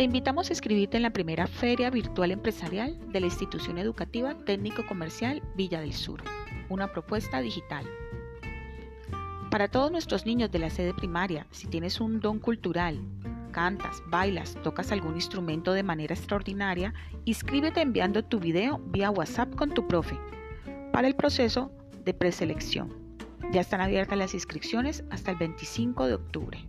Te invitamos a inscribirte en la primera Feria Virtual Empresarial de la Institución Educativa Técnico Comercial Villa del Sur, una propuesta digital. Para todos nuestros niños de la sede primaria, si tienes un don cultural, cantas, bailas, tocas algún instrumento de manera extraordinaria, inscríbete enviando tu video vía WhatsApp con tu profe para el proceso de preselección. Ya están abiertas las inscripciones hasta el 25 de octubre.